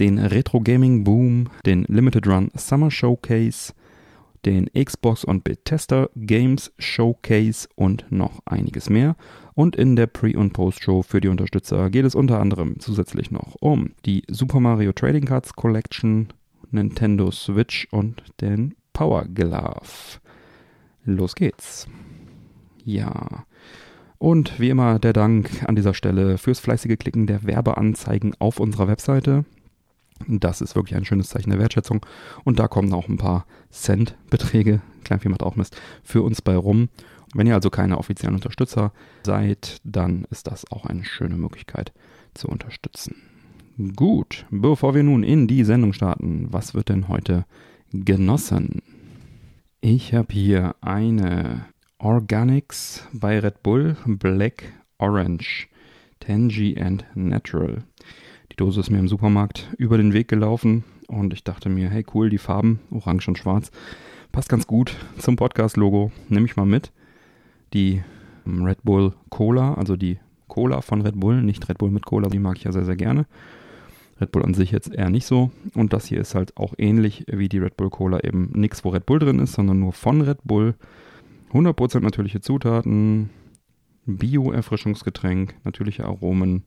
den Retro Gaming Boom, den Limited Run Summer Showcase, den Xbox und Bethesda Games Showcase und noch einiges mehr. Und in der Pre- und Post-Show für die Unterstützer geht es unter anderem zusätzlich noch um die Super Mario Trading Cards Collection, Nintendo Switch und den Power Glove. Los geht's. Ja. Und wie immer der Dank an dieser Stelle fürs fleißige Klicken der Werbeanzeigen auf unserer Webseite. Das ist wirklich ein schönes Zeichen der Wertschätzung. Und da kommen auch ein paar Centbeträge, Kleinvieh macht auch Mist, für uns bei rum. Wenn ihr also keine offiziellen Unterstützer seid, dann ist das auch eine schöne Möglichkeit zu unterstützen. Gut, bevor wir nun in die Sendung starten, was wird denn heute genossen? Ich habe hier eine Organics bei Red Bull Black Orange Tangy and Natural. Die Dose ist mir im Supermarkt über den Weg gelaufen und ich dachte mir, hey cool, die Farben, orange und schwarz, passt ganz gut zum Podcast-Logo, nehme ich mal mit. Die ähm, Red Bull Cola, also die Cola von Red Bull, nicht Red Bull mit Cola, die mag ich ja sehr, sehr gerne. Red Bull an sich jetzt eher nicht so. Und das hier ist halt auch ähnlich wie die Red Bull Cola eben nichts, wo Red Bull drin ist, sondern nur von Red Bull. 100% natürliche Zutaten, Bio-Erfrischungsgetränk, natürliche Aromen,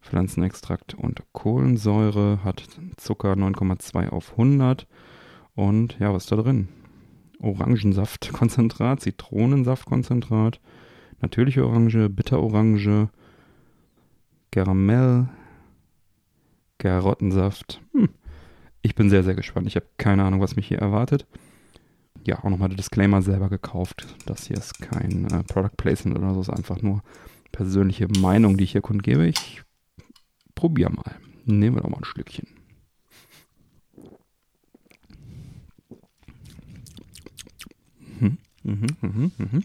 Pflanzenextrakt und Kohlensäure, hat Zucker 9,2 auf 100 und ja, was ist da drin? Orangensaftkonzentrat, Zitronensaftkonzentrat, natürliche Orange, Bitterorange, Karamell, Karottensaft. Hm. Ich bin sehr, sehr gespannt. Ich habe keine Ahnung, was mich hier erwartet. Ja, auch nochmal der Disclaimer selber gekauft. Das hier ist kein äh, Product Placement oder so, es ist einfach nur persönliche Meinung, die ich hier kundgebe. Ich probiere mal. Nehmen wir doch mal ein Schlückchen. Mhm, mhm, mhm, mhm.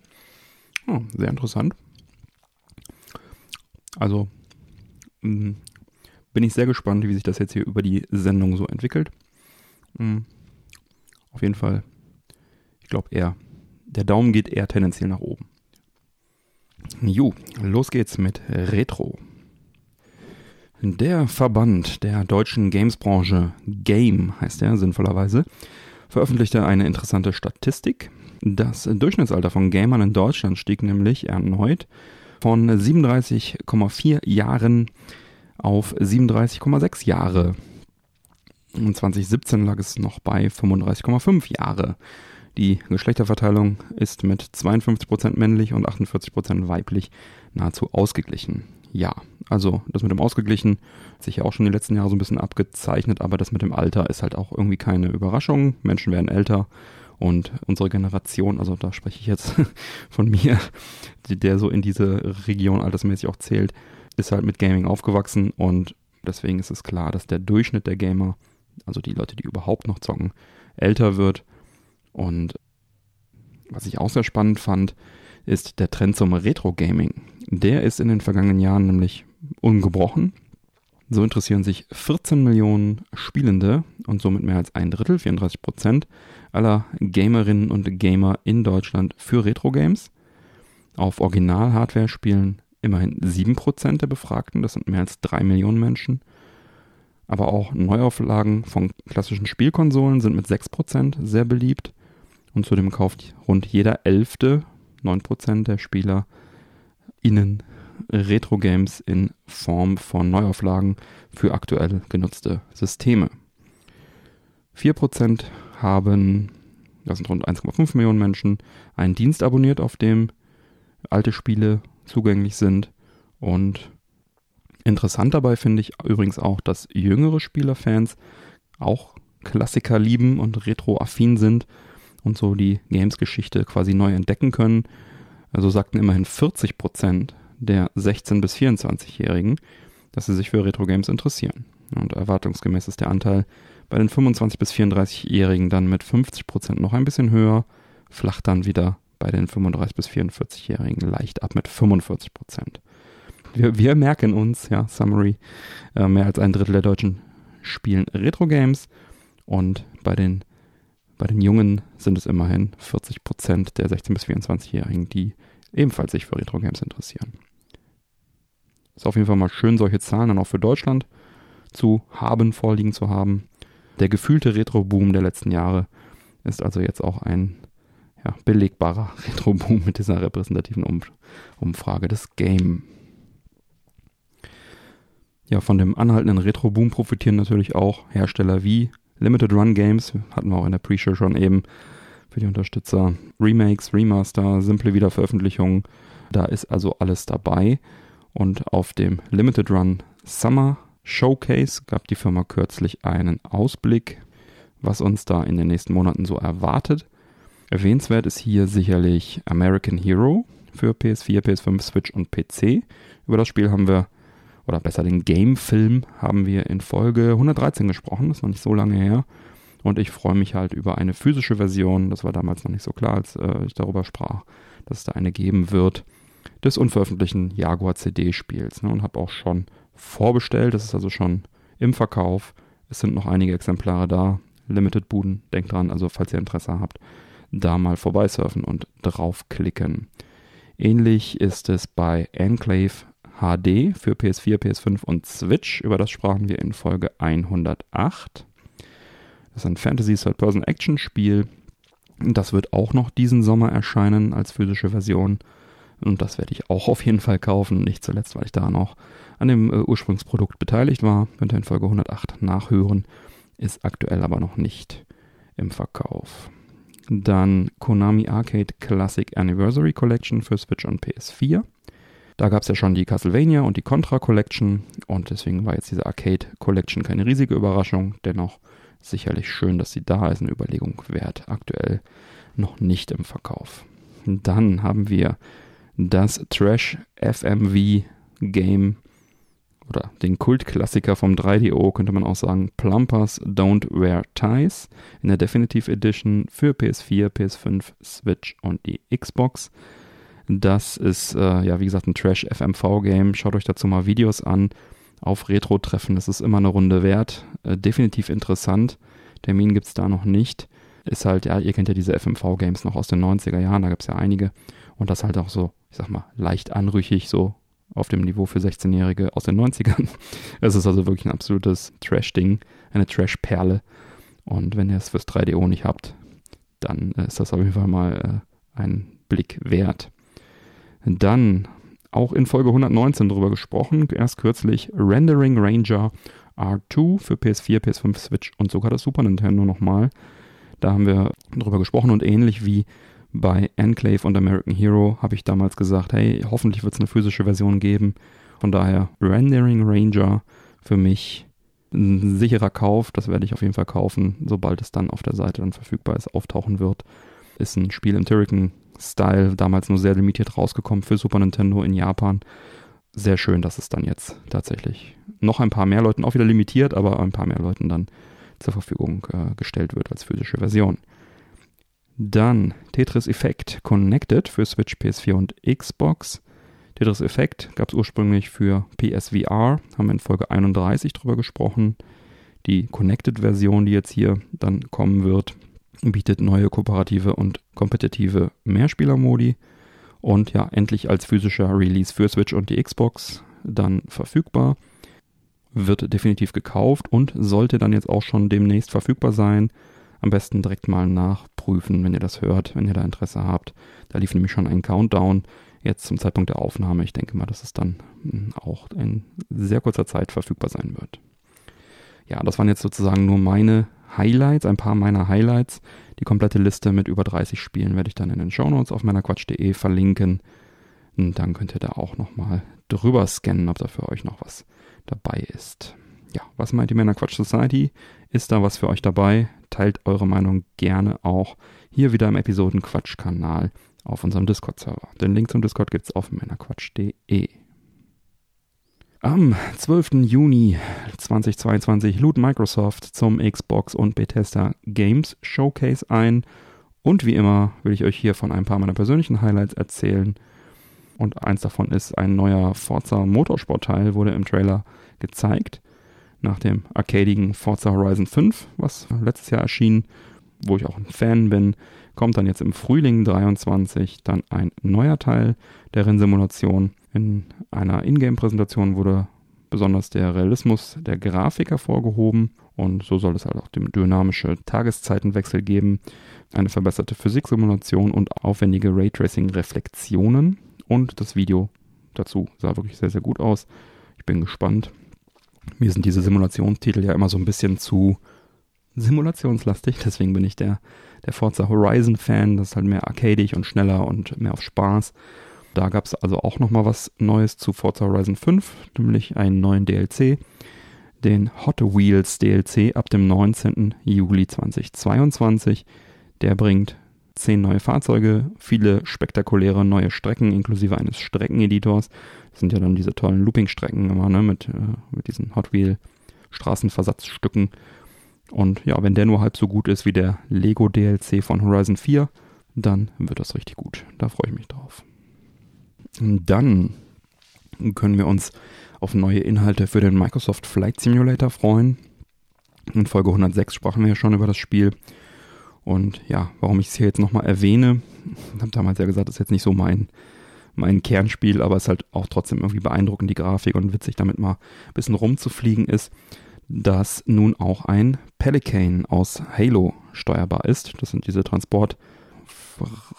Oh, sehr interessant. Also mh, bin ich sehr gespannt, wie sich das jetzt hier über die Sendung so entwickelt. Mhm. Auf jeden Fall, ich glaube eher, der Daumen geht eher tendenziell nach oben. Jo, los geht's mit Retro. Der Verband der deutschen Gamesbranche, Game heißt er sinnvollerweise, veröffentlichte eine interessante Statistik. Das Durchschnittsalter von Gamern in Deutschland stieg nämlich erneut von 37,4 Jahren auf 37,6 Jahre. Und 2017 lag es noch bei 35,5 Jahre. Die Geschlechterverteilung ist mit 52% männlich und 48% weiblich nahezu ausgeglichen. Ja, also das mit dem Ausgeglichen hat sich ja auch schon die letzten Jahre so ein bisschen abgezeichnet, aber das mit dem Alter ist halt auch irgendwie keine Überraschung. Menschen werden älter und unsere Generation, also da spreche ich jetzt von mir, der so in diese Region altersmäßig auch zählt, ist halt mit Gaming aufgewachsen und deswegen ist es klar, dass der Durchschnitt der Gamer, also die Leute, die überhaupt noch zocken, älter wird. Und was ich auch sehr spannend fand, ist der Trend zum Retro-Gaming. Der ist in den vergangenen Jahren nämlich ungebrochen. So interessieren sich 14 Millionen Spielende und somit mehr als ein Drittel, 34 Prozent aller Gamerinnen und Gamer in Deutschland für Retro-Games. Auf Original-Hardware spielen immerhin 7 Prozent der Befragten, das sind mehr als 3 Millionen Menschen. Aber auch Neuauflagen von klassischen Spielkonsolen sind mit 6 Prozent sehr beliebt. Und zudem kauft rund jeder Elfte 9% der Spieler innen Retro-Games in Form von Neuauflagen für aktuell genutzte Systeme. 4% haben, das sind rund 1,5 Millionen Menschen, einen Dienst abonniert, auf dem alte Spiele zugänglich sind. Und interessant dabei finde ich übrigens auch, dass jüngere Spielerfans auch Klassiker lieben und retro-affin sind und so die Games-Geschichte quasi neu entdecken können. Also sagten immerhin 40 Prozent der 16- bis 24-Jährigen, dass sie sich für Retro-Games interessieren. Und erwartungsgemäß ist der Anteil bei den 25- bis 34-Jährigen dann mit 50% noch ein bisschen höher, flacht dann wieder bei den 35- bis 44-Jährigen leicht ab mit 45%. Wir, wir merken uns, ja, Summary, äh, mehr als ein Drittel der Deutschen spielen Retro-Games und bei den, bei den Jungen sind es immerhin 40% der 16- bis 24-Jährigen, die ebenfalls sich für Retro-Games interessieren. Ist auf jeden Fall mal schön, solche Zahlen dann auch für Deutschland zu haben, vorliegen zu haben. Der gefühlte Retro-Boom der letzten Jahre ist also jetzt auch ein ja, belegbarer Retro-Boom mit dieser repräsentativen um Umfrage des Game. Ja, von dem anhaltenden Retro-Boom profitieren natürlich auch Hersteller wie Limited Run Games, hatten wir auch in der Pre-Show schon eben, für die Unterstützer. Remakes, Remaster, simple Wiederveröffentlichungen, da ist also alles dabei. Und auf dem Limited Run Summer Showcase gab die Firma kürzlich einen Ausblick, was uns da in den nächsten Monaten so erwartet. Erwähnenswert ist hier sicherlich American Hero für PS4, PS5, Switch und PC. Über das Spiel haben wir, oder besser den Game-Film, haben wir in Folge 113 gesprochen. Das ist noch nicht so lange her. Und ich freue mich halt über eine physische Version. Das war damals noch nicht so klar, als äh, ich darüber sprach, dass es da eine geben wird des unveröffentlichten Jaguar CD-Spiels. Ne, und habe auch schon vorbestellt. Das ist also schon im Verkauf. Es sind noch einige Exemplare da. Limited Buden, denkt dran, also falls ihr Interesse habt, da mal vorbeisurfen und draufklicken. Ähnlich ist es bei Enclave HD für PS4, PS5 und Switch. Über das sprachen wir in Folge 108. Das ist ein Fantasy Third-Person-Action-Spiel. Das wird auch noch diesen Sommer erscheinen als physische Version. Und das werde ich auch auf jeden Fall kaufen. Nicht zuletzt, weil ich da noch an dem äh, Ursprungsprodukt beteiligt war. Könnt ihr in Folge 108 nachhören. Ist aktuell aber noch nicht im Verkauf. Dann Konami Arcade Classic Anniversary Collection für Switch und PS4. Da gab es ja schon die Castlevania und die Contra Collection und deswegen war jetzt diese Arcade Collection keine riesige Überraschung. Dennoch sicherlich schön, dass sie da ist. Eine Überlegung wert. Aktuell noch nicht im Verkauf. Dann haben wir das Trash FMV Game oder den Kultklassiker vom 3DO, könnte man auch sagen, Plumpers Don't Wear Ties in der Definitive Edition für PS4, PS5, Switch und die Xbox. Das ist, äh, ja, wie gesagt, ein Trash-FMV-Game. Schaut euch dazu mal Videos an. Auf Retro-Treffen, das ist immer eine Runde wert. Äh, definitiv interessant. Termin gibt es da noch nicht. Ist halt, ja, ihr kennt ja diese FMV-Games noch aus den 90er Jahren, da gibt es ja einige. Und das halt auch so, ich sag mal, leicht anrüchig, so auf dem Niveau für 16-Jährige aus den 90ern. Es ist also wirklich ein absolutes Trash-Ding, eine Trash-Perle. Und wenn ihr es fürs 3DO nicht habt, dann ist das auf jeden Fall mal äh, ein Blick wert. Dann auch in Folge 119 darüber gesprochen, erst kürzlich Rendering Ranger R2 für PS4, PS5, Switch und sogar das Super Nintendo nochmal. Da haben wir darüber gesprochen und ähnlich wie bei Enclave und American Hero habe ich damals gesagt, hey, hoffentlich wird es eine physische Version geben. Von daher Rendering Ranger für mich ein sicherer Kauf. Das werde ich auf jeden Fall kaufen, sobald es dann auf der Seite dann verfügbar ist, auftauchen wird. Ist ein Spiel im Turrican-Style, damals nur sehr limitiert rausgekommen für Super Nintendo in Japan. Sehr schön, dass es dann jetzt tatsächlich noch ein paar mehr Leuten, auch wieder limitiert, aber ein paar mehr Leuten dann zur Verfügung äh, gestellt wird als physische Version. Dann Tetris Effect Connected für Switch, PS4 und Xbox. Tetris Effect gab es ursprünglich für PSVR, haben wir in Folge 31 drüber gesprochen. Die Connected-Version, die jetzt hier dann kommen wird, bietet neue kooperative und kompetitive Mehrspielermodi und ja, endlich als physischer Release für Switch und die Xbox dann verfügbar. Wird definitiv gekauft und sollte dann jetzt auch schon demnächst verfügbar sein. Am besten direkt mal nachprüfen, wenn ihr das hört, wenn ihr da Interesse habt. Da lief nämlich schon ein Countdown jetzt zum Zeitpunkt der Aufnahme. Ich denke mal, dass es dann hm, auch in sehr kurzer Zeit verfügbar sein wird. Ja, das waren jetzt sozusagen nur meine Highlights, ein paar meiner Highlights. Die komplette Liste mit über 30 Spielen werde ich dann in den Shownotes auf meiner Quatsch.de verlinken. Und dann könnt ihr da auch nochmal drüber scannen, ob da für euch noch was dabei ist. Ja, was meint ihr mit einer Quatsch Society? Ist da was für euch dabei? Teilt eure Meinung gerne auch hier wieder im Episoden-Quatsch-Kanal auf unserem Discord-Server. Den Link zum Discord gibt es auf männerquatsch.de. Am 12. Juni 2022 lud Microsoft zum Xbox und Bethesda Games Showcase ein. Und wie immer will ich euch hier von ein paar meiner persönlichen Highlights erzählen. Und eins davon ist ein neuer Forza Motorsport-Teil, wurde im Trailer gezeigt. Nach dem arcadigen Forza Horizon 5, was letztes Jahr erschien, wo ich auch ein Fan bin, kommt dann jetzt im Frühling 23 dann ein neuer Teil der Rennsimulation. In einer Ingame-Präsentation wurde besonders der Realismus der Grafik hervorgehoben und so soll es halt auch dem dynamische Tageszeitenwechsel geben, eine verbesserte Physiksimulation und aufwendige Raytracing-Reflexionen und das Video dazu sah wirklich sehr, sehr gut aus. Ich bin gespannt. Mir sind diese Simulationstitel ja immer so ein bisschen zu simulationslastig, deswegen bin ich der, der Forza Horizon Fan. Das ist halt mehr arcadig und schneller und mehr auf Spaß. Da gab es also auch nochmal was Neues zu Forza Horizon 5, nämlich einen neuen DLC, den Hot Wheels DLC ab dem 19. Juli 2022. Der bringt zehn neue Fahrzeuge, viele spektakuläre neue Strecken inklusive eines Streckeneditors. Das sind ja dann diese tollen Looping-Strecken immer, ne, mit, äh, mit diesen Hot Wheel Straßenversatzstücken. Und ja, wenn der nur halb so gut ist wie der Lego DLC von Horizon 4, dann wird das richtig gut. Da freue ich mich drauf. Dann können wir uns auf neue Inhalte für den Microsoft Flight Simulator freuen. In Folge 106 sprachen wir ja schon über das Spiel. Und ja, warum ich es hier jetzt nochmal erwähne, ich habe damals ja gesagt, das ist jetzt nicht so mein, mein Kernspiel, aber es ist halt auch trotzdem irgendwie beeindruckend, die Grafik und witzig damit mal ein bisschen rumzufliegen ist, dass nun auch ein Pelican aus Halo steuerbar ist. Das sind diese Transport-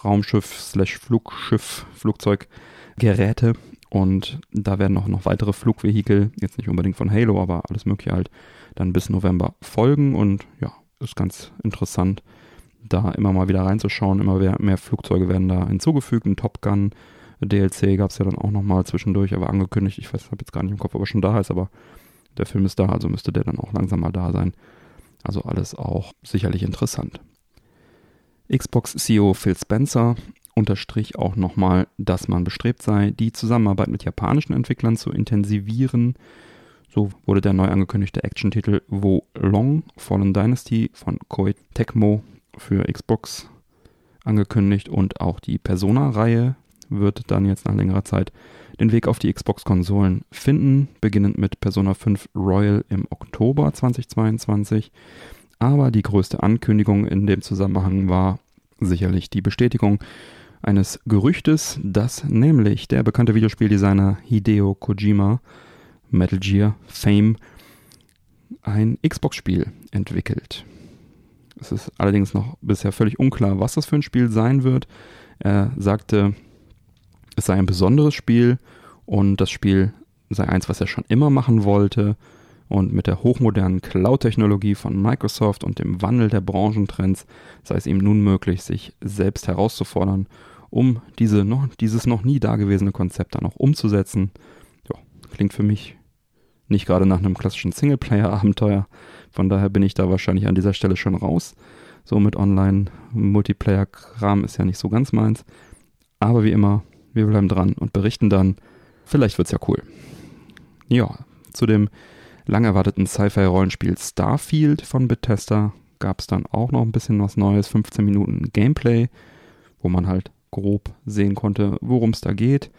Raumschiff slash Flugschiff, Flugzeuggeräte. Und da werden auch noch weitere Flugvehikel, jetzt nicht unbedingt von Halo, aber alles mögliche halt, dann bis November folgen. Und ja, ist ganz interessant, da immer mal wieder reinzuschauen. Immer mehr, mehr Flugzeuge werden da hinzugefügt. Ein Top Gun DLC gab es ja dann auch nochmal zwischendurch, aber angekündigt. Ich weiß, habe jetzt gar nicht im Kopf, ob er schon da ist, aber der Film ist da, also müsste der dann auch langsam mal da sein. Also alles auch sicherlich interessant. Xbox-CEO Phil Spencer unterstrich auch nochmal, dass man bestrebt sei, die Zusammenarbeit mit japanischen Entwicklern zu intensivieren. So wurde der neu angekündigte Action-Titel Wo Long Fallen Dynasty von Koei Tecmo für Xbox angekündigt und auch die Persona-Reihe wird dann jetzt nach längerer Zeit den Weg auf die Xbox-Konsolen finden, beginnend mit Persona 5 Royal im Oktober 2022. Aber die größte Ankündigung in dem Zusammenhang war sicherlich die Bestätigung eines Gerüchtes, dass nämlich der bekannte Videospieldesigner Hideo Kojima Metal Gear Fame ein Xbox-Spiel entwickelt. Es ist allerdings noch bisher völlig unklar, was das für ein Spiel sein wird. Er sagte, es sei ein besonderes Spiel und das Spiel sei eins, was er schon immer machen wollte und mit der hochmodernen Cloud-Technologie von Microsoft und dem Wandel der Branchentrends sei es ihm nun möglich, sich selbst herauszufordern, um diese noch, dieses noch nie dagewesene Konzept dann auch umzusetzen. Ja, klingt für mich nicht gerade nach einem klassischen Singleplayer-Abenteuer. Von daher bin ich da wahrscheinlich an dieser Stelle schon raus. So mit Online-Multiplayer-Kram ist ja nicht so ganz meins. Aber wie immer, wir bleiben dran und berichten dann. Vielleicht wird's ja cool. Ja, zu dem lang erwarteten Sci-Fi-Rollenspiel Starfield von Bethesda gab es dann auch noch ein bisschen was Neues, 15 Minuten Gameplay, wo man halt grob sehen konnte, worum es da geht.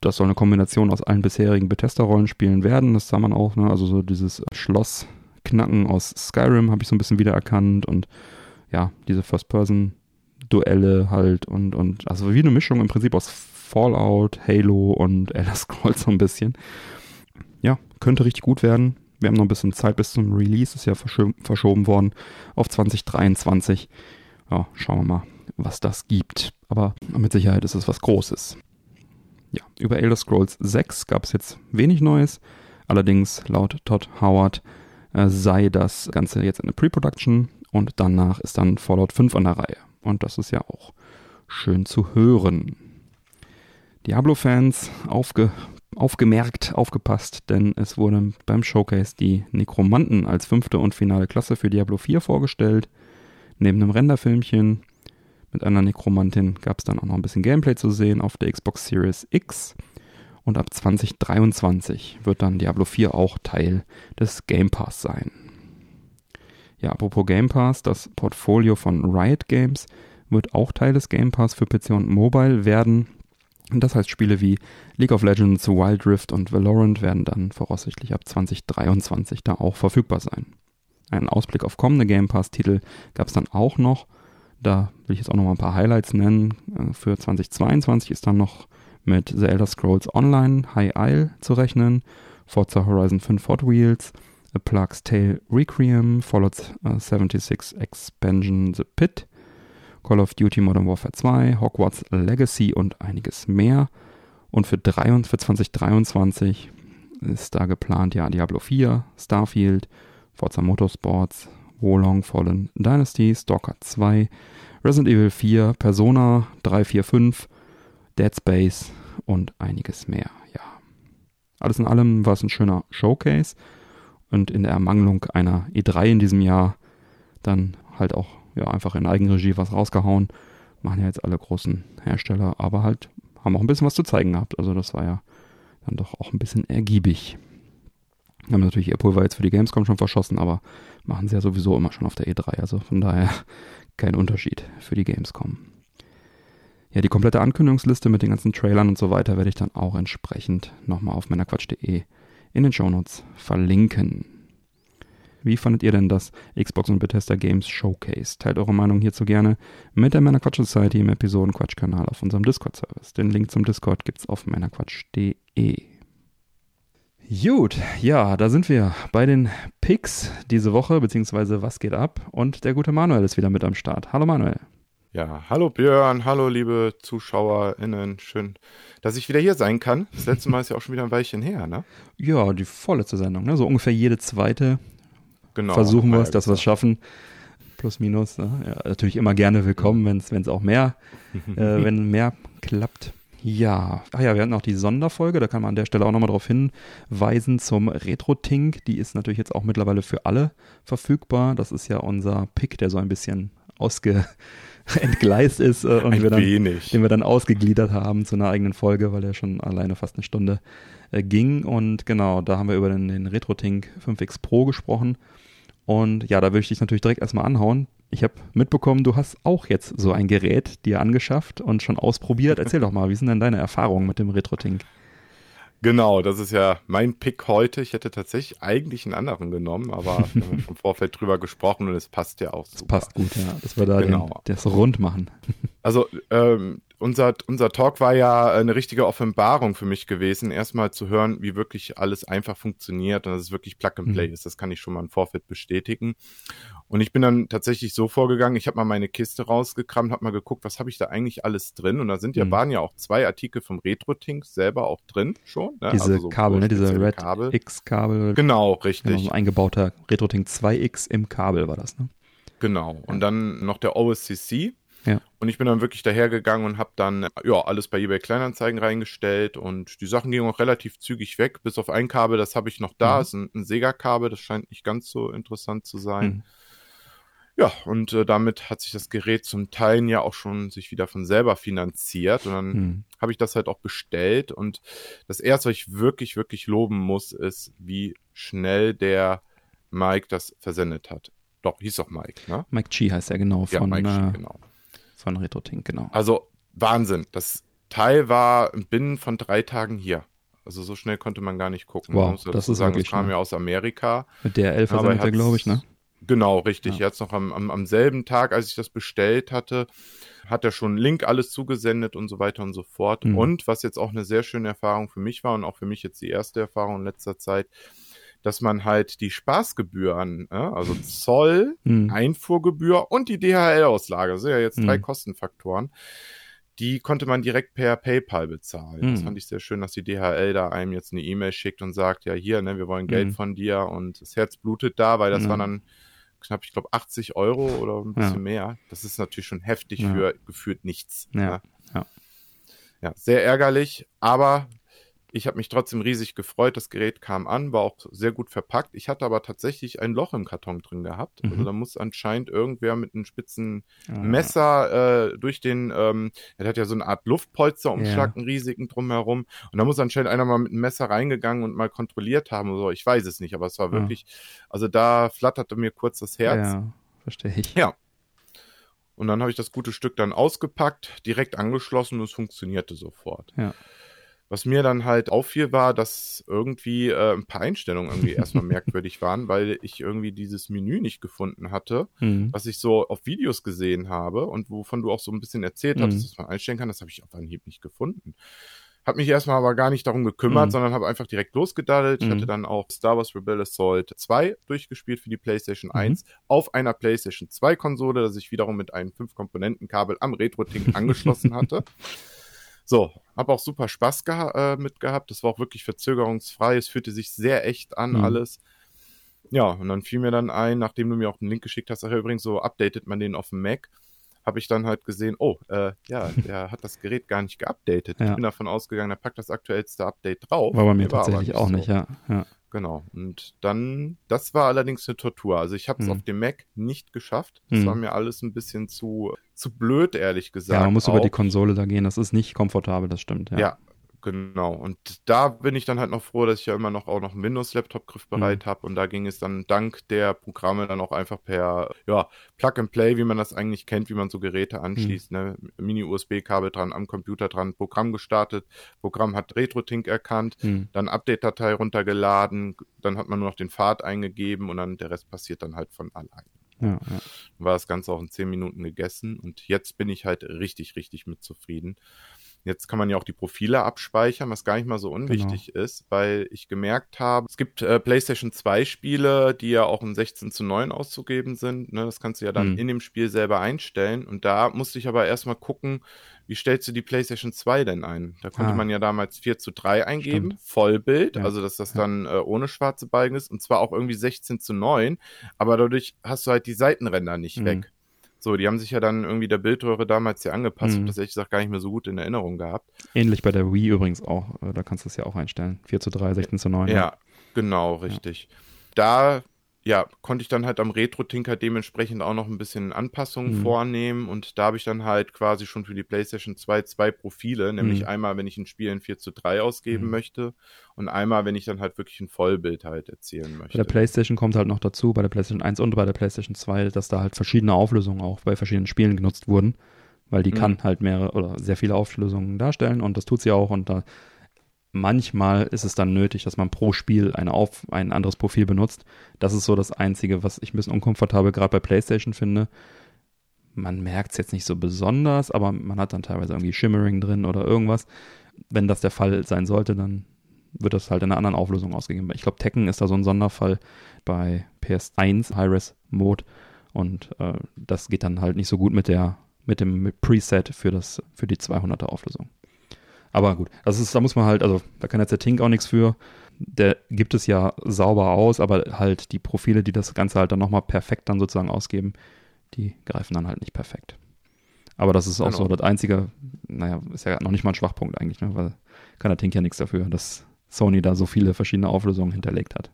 Das soll eine Kombination aus allen bisherigen Bethesda-Rollenspielen werden, das sah man auch, ne? also so dieses Schlossknacken aus Skyrim habe ich so ein bisschen wiedererkannt und ja, diese First-Person-Duelle halt und, und also wie eine Mischung im Prinzip aus Fallout, Halo und Elder Scrolls so ein bisschen. Ja, könnte richtig gut werden. Wir haben noch ein bisschen Zeit bis zum Release, ist ja verschoben worden auf 2023. Ja, schauen wir mal, was das gibt. Aber mit Sicherheit ist es was Großes. Ja, über Elder Scrolls 6 gab es jetzt wenig Neues. Allerdings laut Todd Howard äh, sei das Ganze jetzt in der Pre-Production und danach ist dann Fallout 5 an der Reihe. Und das ist ja auch schön zu hören. Diablo-Fans aufge aufgemerkt, aufgepasst, denn es wurde beim Showcase die Nekromanten als fünfte und finale Klasse für Diablo 4 vorgestellt. Neben einem Renderfilmchen mit einer Nekromantin gab es dann auch noch ein bisschen Gameplay zu sehen auf der Xbox Series X. Und ab 2023 wird dann Diablo 4 auch Teil des Game Pass sein. Ja, apropos Game Pass, das Portfolio von Riot Games wird auch Teil des Game Pass für PC und Mobile werden. Das heißt, Spiele wie League of Legends, Wild Rift und Valorant werden dann voraussichtlich ab 2023 da auch verfügbar sein. Einen Ausblick auf kommende Game Pass-Titel gab es dann auch noch. Da will ich jetzt auch noch mal ein paar Highlights nennen. Äh, für 2022 ist dann noch mit The Elder Scrolls Online High Isle zu rechnen, Forza Horizon 5 Hot Wheels, A Plague's Tale Requiem, Fallout 76 äh, Expansion The Pit, Call of Duty Modern Warfare 2, Hogwarts Legacy und einiges mehr. Und für, 3, für 2023 ist da geplant ja Diablo 4, Starfield, Forza Motorsports, Wolong Fallen Dynasty, Stalker 2, Resident Evil 4, Persona 3, 4, 5, Dead Space und einiges mehr. Ja. Alles in allem war es ein schöner Showcase und in der Ermangelung einer E3 in diesem Jahr dann halt auch ja, einfach in Eigenregie was rausgehauen. Machen ja jetzt alle großen Hersteller, aber halt haben auch ein bisschen was zu zeigen gehabt. Also das war ja dann doch auch ein bisschen ergiebig. Haben natürlich ihr Pulver jetzt für die Gamescom schon verschossen, aber machen sie ja sowieso immer schon auf der E3. Also von daher kein Unterschied für die Gamescom. Ja, die komplette Ankündigungsliste mit den ganzen Trailern und so weiter werde ich dann auch entsprechend nochmal auf männerquatsch.de in den Shownotes verlinken. Wie fandet ihr denn das Xbox und Bethesda Games Showcase? Teilt eure Meinung hierzu gerne mit der Männerquatsch Society im Episodenquatsch-Kanal auf unserem Discord-Service. Den Link zum Discord gibt's auf männerquatsch.de. Gut, ja, da sind wir bei den Picks diese Woche, beziehungsweise was geht ab? Und der gute Manuel ist wieder mit am Start. Hallo Manuel. Ja, hallo Björn, hallo liebe ZuschauerInnen. Schön, dass ich wieder hier sein kann. Das letzte Mal ist ja auch schon wieder ein Weilchen her, ne? Ja, die vorletzte Sendung, ne? So ungefähr jede zweite genau, versuchen wir es, dass wir es schaffen. Plus, minus. Ne? Ja, natürlich immer gerne willkommen, wenn es auch mehr, äh, wenn mehr klappt. Ja, ach ja, wir hatten auch die Sonderfolge, da kann man an der Stelle auch nochmal darauf hinweisen zum Retro-Tink. Die ist natürlich jetzt auch mittlerweile für alle verfügbar. Das ist ja unser Pick, der so ein bisschen ausge entgleist ist äh, und wir dann, den wir dann ausgegliedert haben zu einer eigenen Folge, weil er schon alleine fast eine Stunde äh, ging. Und genau, da haben wir über den, den RetroTink 5X Pro gesprochen. Und ja, da würde ich dich natürlich direkt erstmal anhauen. Ich habe mitbekommen, du hast auch jetzt so ein Gerät dir angeschafft und schon ausprobiert. Erzähl doch mal, wie sind denn deine Erfahrungen mit dem RetroTink? Genau, das ist ja mein Pick heute. Ich hätte tatsächlich eigentlich einen anderen genommen, aber wir haben im Vorfeld drüber gesprochen und es passt ja auch super. Das passt gut, ja. Das wir da genau. den, das rund machen. Also ähm, unser, unser Talk war ja eine richtige Offenbarung für mich gewesen, erstmal zu hören, wie wirklich alles einfach funktioniert und dass es wirklich Plug and Play mhm. ist. Das kann ich schon mal im Vorfeld bestätigen. Und ich bin dann tatsächlich so vorgegangen, ich habe mal meine Kiste rausgekramt, habe mal geguckt, was habe ich da eigentlich alles drin. Und da sind ja, mhm. waren ja auch zwei Artikel vom RetroTink selber auch drin schon. Ne? Diese also so Kabel, ne? diese Red X-Kabel. Genau, richtig. Genau, so ein eingebauter RetroTink 2X im Kabel war das, ne? Genau. Und dann noch der OSCC, ja. Und ich bin dann wirklich dahergegangen und habe dann ja alles bei eBay Kleinanzeigen reingestellt und die Sachen gingen auch relativ zügig weg, bis auf ein Kabel, das habe ich noch da, mhm. ist ein, ein Sega-Kabel, das scheint nicht ganz so interessant zu sein. Mhm. Ja, und äh, damit hat sich das Gerät zum Teil ja auch schon sich wieder von selber finanziert und dann mhm. habe ich das halt auch bestellt und das erste, was ich wirklich, wirklich loben muss, ist, wie schnell der Mike das versendet hat. Doch, hieß doch Mike, ne? Mike G heißt er genau. Von, ja, Mike äh, genau. Von RetroTink, genau. Also Wahnsinn. Das Teil war binnen von drei Tagen hier. Also so schnell konnte man gar nicht gucken. Wow, das ist sagen, wirklich. Das kam ja aus Amerika. Mit der 11 er glaube ich, ne? Genau, richtig. Ja. Jetzt noch am, am, am selben Tag, als ich das bestellt hatte, hat er schon Link alles zugesendet und so weiter und so fort. Mhm. Und was jetzt auch eine sehr schöne Erfahrung für mich war und auch für mich jetzt die erste Erfahrung in letzter Zeit, dass man halt die Spaßgebühren, äh, also Zoll, mhm. Einfuhrgebühr und die DHL-Auslage, das sind ja jetzt drei mhm. Kostenfaktoren, die konnte man direkt per PayPal bezahlen. Mhm. Das fand ich sehr schön, dass die DHL da einem jetzt eine E-Mail schickt und sagt, ja hier, ne, wir wollen Geld mhm. von dir und das Herz blutet da, weil das waren dann knapp, ich glaube, 80 Euro oder ein bisschen ja. mehr. Das ist natürlich schon heftig ja. für gefühlt nichts. Ja. Ne? ja. Ja, sehr ärgerlich, aber Ich habe mich trotzdem riesig gefreut. Das Gerät kam an, war auch sehr gut verpackt. Ich hatte aber tatsächlich ein Loch im Karton drin gehabt. Also Mhm. da muss anscheinend irgendwer mit einem spitzen Ah. Messer äh, durch den, ähm, er hat ja so eine Art Luftpolsterumschlag, Ja. einen riesigen drumherum. Und da muss anscheinend einer mal mit einem Messer reingegangen und mal kontrolliert haben oder so. Ich weiß es nicht, aber es war Ja. wirklich, also da flatterte mir kurz das Herz. Ja, verstehe ich. Ja. Und dann habe ich das gute Stück dann ausgepackt, direkt angeschlossen und es funktionierte sofort. Ja. Was mir dann halt auffiel, war, dass irgendwie äh, ein paar Einstellungen irgendwie erstmal merkwürdig waren, weil ich irgendwie dieses Menü nicht gefunden hatte, Mhm. was ich so auf Videos gesehen habe und wovon du auch so ein bisschen erzählt Mhm. hattest, dass man einstellen kann. Das habe ich auf Anhieb nicht gefunden. Hab mich erstmal aber gar nicht darum gekümmert, Mhm. sondern habe einfach direkt losgedaddelt. Ich Mhm. hatte dann auch Star Wars Rebel Assault 2 durchgespielt für die PlayStation Mhm. 1 auf einer PlayStation 2 Konsole, das ich wiederum mit einem 5-Komponenten-Kabel am Retro-Tink angeschlossen hatte. So, habe auch super Spaß geha äh, mit gehabt. Das war auch wirklich verzögerungsfrei. Es fühlte sich sehr echt an Mhm. alles. Ja, und dann fiel mir dann ein, nachdem du mir auch einen Link geschickt hast, ach ja, übrigens, so updatet man den auf dem Mac, habe ich dann halt gesehen, oh, äh, ja, der hat das Gerät gar nicht geupdatet. Ja. Ich bin davon ausgegangen, der packt das aktuellste Update drauf. War bei mir aber tatsächlich auch so. nicht, ja. ja. Genau. Und dann, das war allerdings eine Tortur. Also ich habe es Mhm. auf dem Mac nicht geschafft. Das Mhm. war mir alles ein bisschen zu, zu blöd, ehrlich gesagt. Ja, man muss über auch. die Konsole da gehen, das ist nicht komfortabel, das stimmt. Ja. Ja. Genau. Und da bin ich dann halt noch froh, dass ich ja immer noch auch noch einen Windows-Laptop griffbereit Mhm. habe. Und da ging es dann dank der Programme dann auch einfach per ja, Plug and Play, wie man das eigentlich kennt, wie man so Geräte anschließt. Ne? Mini-USB-Kabel dran, am Computer dran, Programm gestartet, Programm hat RetroTink erkannt, Hm. dann Update-Datei runtergeladen, dann hat man nur noch den Pfad eingegeben und dann der Rest passiert dann halt von allein. Ja, ja. War das Ganze auch in 10 Minuten gegessen und jetzt bin ich halt richtig, richtig mit zufrieden. Jetzt kann man ja auch die Profile abspeichern, was gar nicht mal so unwichtig ist, weil ich gemerkt habe, es gibt äh, PlayStation 2 Spiele, die ja auch in 16 zu 9 auszugeben sind. Ne? Das kannst du ja dann Mhm. in dem Spiel selber einstellen. Und da musste ich aber erstmal gucken, wie stellst du die PlayStation 2 denn ein? Da konnte Ah. man ja damals 4 zu 3 eingeben, Stimmt. Vollbild, Ja. also dass das Ja. dann äh, ohne schwarze Balken ist und zwar auch irgendwie 16 zu 9, aber dadurch hast du halt die Seitenränder nicht Mhm. weg. So, die haben sich ja dann irgendwie der Bildröhre damals ja angepasst. Mhm. und das ehrlich gesagt gar nicht mehr so gut in Erinnerung gehabt. Ähnlich bei der Wii übrigens auch. äh, Da kannst du es ja auch einstellen. 4 zu 3, 16 zu 9. Ja, genau, richtig. Da ja, konnte ich dann halt am Retro-Tinker dementsprechend auch noch ein bisschen Anpassungen Mhm. vornehmen und da habe ich dann halt quasi schon für die PlayStation 2 zwei Profile, nämlich Mhm. einmal, wenn ich ein Spiel in 4 zu 3 ausgeben Mhm. möchte und einmal, wenn ich dann halt wirklich ein Vollbild halt erzielen Bei möchte. der PlayStation kommt halt noch dazu, bei der PlayStation 1 und bei der PlayStation 2, dass da halt verschiedene Auflösungen auch bei verschiedenen Spielen genutzt wurden, weil die Mhm. kann halt mehrere oder sehr viele Auflösungen darstellen und das tut sie auch und da manchmal ist es dann nötig, dass man pro Spiel eine auf, ein anderes Profil benutzt. Das ist so das Einzige, was ich ein bisschen unkomfortabel gerade bei PlayStation finde. Man merkt es jetzt nicht so besonders, aber man hat dann teilweise irgendwie Shimmering drin oder irgendwas. Wenn das der Fall sein sollte, dann wird das halt in einer anderen Auflösung ausgegeben. Ich glaube, Tekken ist da so ein Sonderfall bei PS1 High-Res Mode und äh, das geht dann halt nicht so gut mit der mit dem Preset für das für die 200er Auflösung. Aber gut, das ist da muss man halt also da kann jetzt der Tink auch nichts für. Der gibt es ja sauber aus, aber halt die Profile, die das Ganze halt dann nochmal perfekt dann sozusagen ausgeben, die greifen dann halt nicht perfekt. Aber das ist auch Genau. so das einzige, naja, ist ja noch nicht mal ein Schwachpunkt eigentlich, ne? weil kann der Tink ja nichts dafür, dass Sony da so viele verschiedene Auflösungen hinterlegt hat.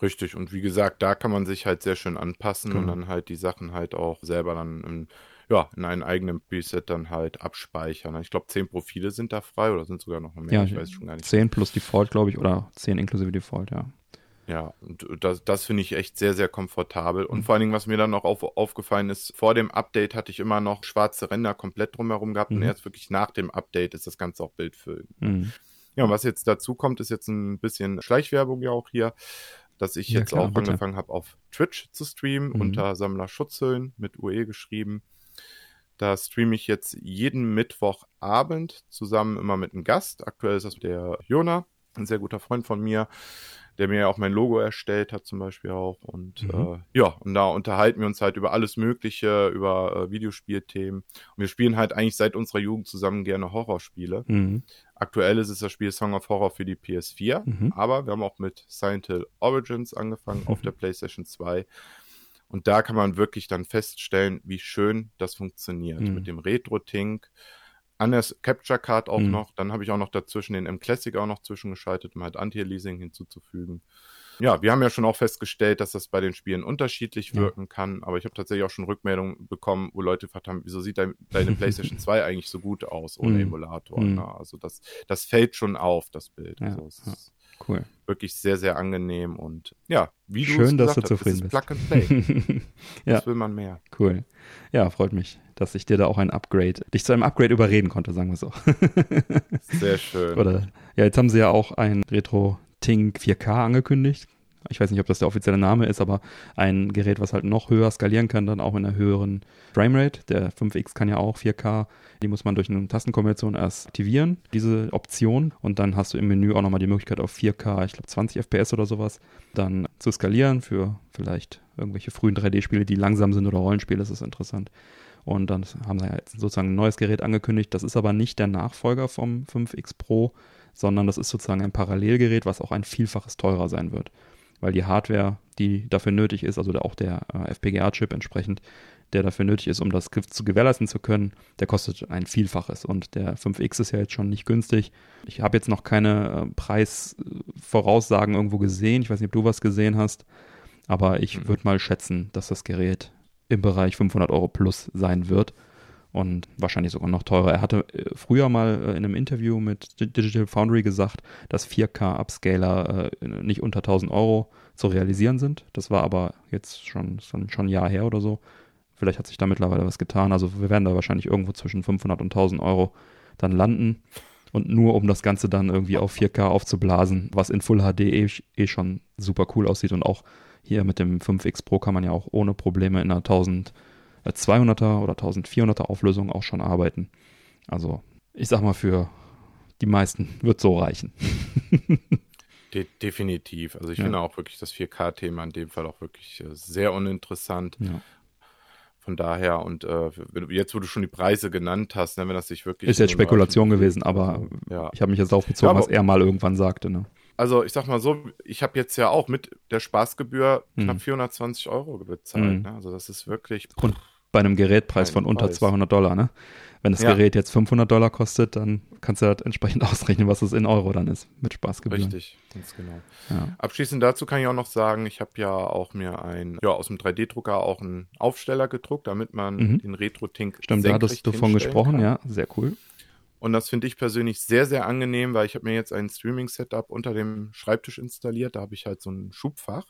Richtig, und wie gesagt, da kann man sich halt sehr schön anpassen und Genau. dann halt die Sachen halt auch selber dann in, ja, in einen eigenen Preset dann halt abspeichern. Ich glaube, zehn Profile sind da frei oder sind sogar noch mehr, Ja, ich weiß schon gar nicht. 10 plus Default, glaube ich, oder 10 inklusive Default, ja. Ja, und das, das finde ich echt sehr, sehr komfortabel. Und Mhm. vor allen Dingen, was mir dann noch auf, aufgefallen ist, vor dem Update hatte ich immer noch schwarze Ränder komplett drumherum gehabt und Mhm. erst wirklich nach dem Update ist das Ganze auch bildfüllend. Mhm. Ja, und was jetzt dazu kommt, ist jetzt ein bisschen Schleichwerbung ja auch hier, dass ich Ja, jetzt klar, auch bitte. angefangen habe, auf Twitch zu streamen, Mhm. unter Sammler Schutzhüllen mit UE geschrieben. Da streame ich jetzt jeden Mittwochabend zusammen immer mit einem Gast. Aktuell ist das der Jona, ein sehr guter Freund von mir, der mir auch mein Logo erstellt hat zum Beispiel auch. Und Mhm. äh, ja, und da unterhalten wir uns halt über alles Mögliche, über äh, Videospielthemen. Und wir spielen halt eigentlich seit unserer Jugend zusammen gerne Horrorspiele. Mhm. Aktuell ist es das Spiel Song of Horror für die PS4, Mhm. aber wir haben auch mit Silent Hill Origins angefangen auf der PlayStation 2. Und da kann man wirklich dann feststellen, wie schön das funktioniert. Mhm. Mit dem Retro-Tink an der Capture Card auch Mhm. noch. Dann habe ich auch noch dazwischen den M Classic auch noch zwischengeschaltet, um halt Anti-Aliasing hinzuzufügen. Ja, wir haben ja schon auch festgestellt, dass das bei den Spielen unterschiedlich Ja. wirken kann, aber ich habe tatsächlich auch schon Rückmeldungen bekommen, wo Leute gefragt haben, wieso sieht dein, deine PlayStation 2 eigentlich so gut aus ohne Mhm. Emulator? Mhm. Ja, also das, das fällt schon auf, das Bild. Ja, Also ist Cool. wirklich sehr, sehr angenehm und ja, wie du Schön, es dass du zufrieden bist. Plug and Play. Ja. Was will man mehr? Cool. Ja, freut mich, dass ich dir da auch ein Upgrade, dich zu einem Upgrade überreden konnte, sagen wir so. Sehr schön. Oder ja, jetzt haben sie ja auch ein Retro Tink 4K angekündigt. Ich weiß nicht, ob das der offizielle Name ist, aber ein Gerät, was halt noch höher skalieren kann, dann auch in einer höheren Framerate. Der 5X kann ja auch 4K. Die muss man durch eine Tastenkombination erst aktivieren, diese Option. Und dann hast du im Menü auch nochmal die Möglichkeit auf 4K, ich glaube 20 FPS oder sowas, dann zu skalieren für vielleicht irgendwelche frühen 3D-Spiele, die langsam sind oder Rollenspiele. Das ist interessant. Und dann haben sie ja jetzt sozusagen ein neues Gerät angekündigt. Das ist aber nicht der Nachfolger vom 5X Pro, sondern das ist sozusagen ein Parallelgerät, was auch ein Vielfaches teurer sein wird. Weil die Hardware, die dafür nötig ist, also auch der äh, FPGA-Chip entsprechend, der dafür nötig ist, um das zu gewährleisten zu können, der kostet ein Vielfaches. Und der 5X ist ja jetzt schon nicht günstig. Ich habe jetzt noch keine äh, Preisvoraussagen irgendwo gesehen. Ich weiß nicht, ob du was gesehen hast. Aber ich Mhm. würde mal schätzen, dass das Gerät im Bereich 500 Euro plus sein wird und wahrscheinlich sogar noch teurer. Er hatte äh, früher mal äh, in einem Interview mit Di- Digital Foundry gesagt, dass 4K-Upscaler äh, nicht unter 1000 Euro zu realisieren sind. Das war aber jetzt schon, schon, ein Jahr her oder so. Vielleicht hat sich da mittlerweile was getan. Also wir werden da wahrscheinlich irgendwo zwischen 500 und 1000 Euro dann landen. Und nur um das Ganze dann irgendwie auf 4K aufzublasen, was in Full HD eh, eh schon super cool aussieht. Und auch hier mit dem 5X Pro kann man ja auch ohne Probleme in einer 1200er oder 1400er Auflösung auch schon arbeiten. Also ich sag mal, für die meisten wird so reichen. De definitiv. Also ich Ja. finde auch wirklich das 4K-Thema in dem Fall auch wirklich äh, sehr uninteressant. Ja. Von daher und äh, jetzt, wo du schon die Preise genannt hast, ne, wenn das sich wirklich. Ist jetzt Spekulation gewesen, aber ja. ich habe mich jetzt darauf bezogen, was er mal irgendwann sagte. Ne? Also ich sag mal so, ich habe jetzt ja auch mit der Spaßgebühr Mhm. knapp 420 Euro bezahlt. Mhm. Ne? Also das ist wirklich. Und bei einem Gerätpreis Kein von unter Preis. 200 Dollar. Ne? Wenn das Ja. Gerät jetzt 500 Dollar kostet, dann kannst du halt entsprechend ausrechnen, was es in Euro dann ist mit Spaßgebühren. Richtig, ganz genau. Ja. Abschließend dazu kann ich auch noch sagen, ich habe ja auch mir ein, ja, aus dem 3D-Drucker auch einen Aufsteller gedruckt, damit man Mhm. den Retro-Tink Stimmt, da hattest du von hinstellen gesprochen, kann. ja, sehr cool. Und das finde ich persönlich sehr, sehr angenehm, weil ich habe mir jetzt ein Streaming-Setup unter dem Schreibtisch installiert. Da habe ich halt so ein Schubfach.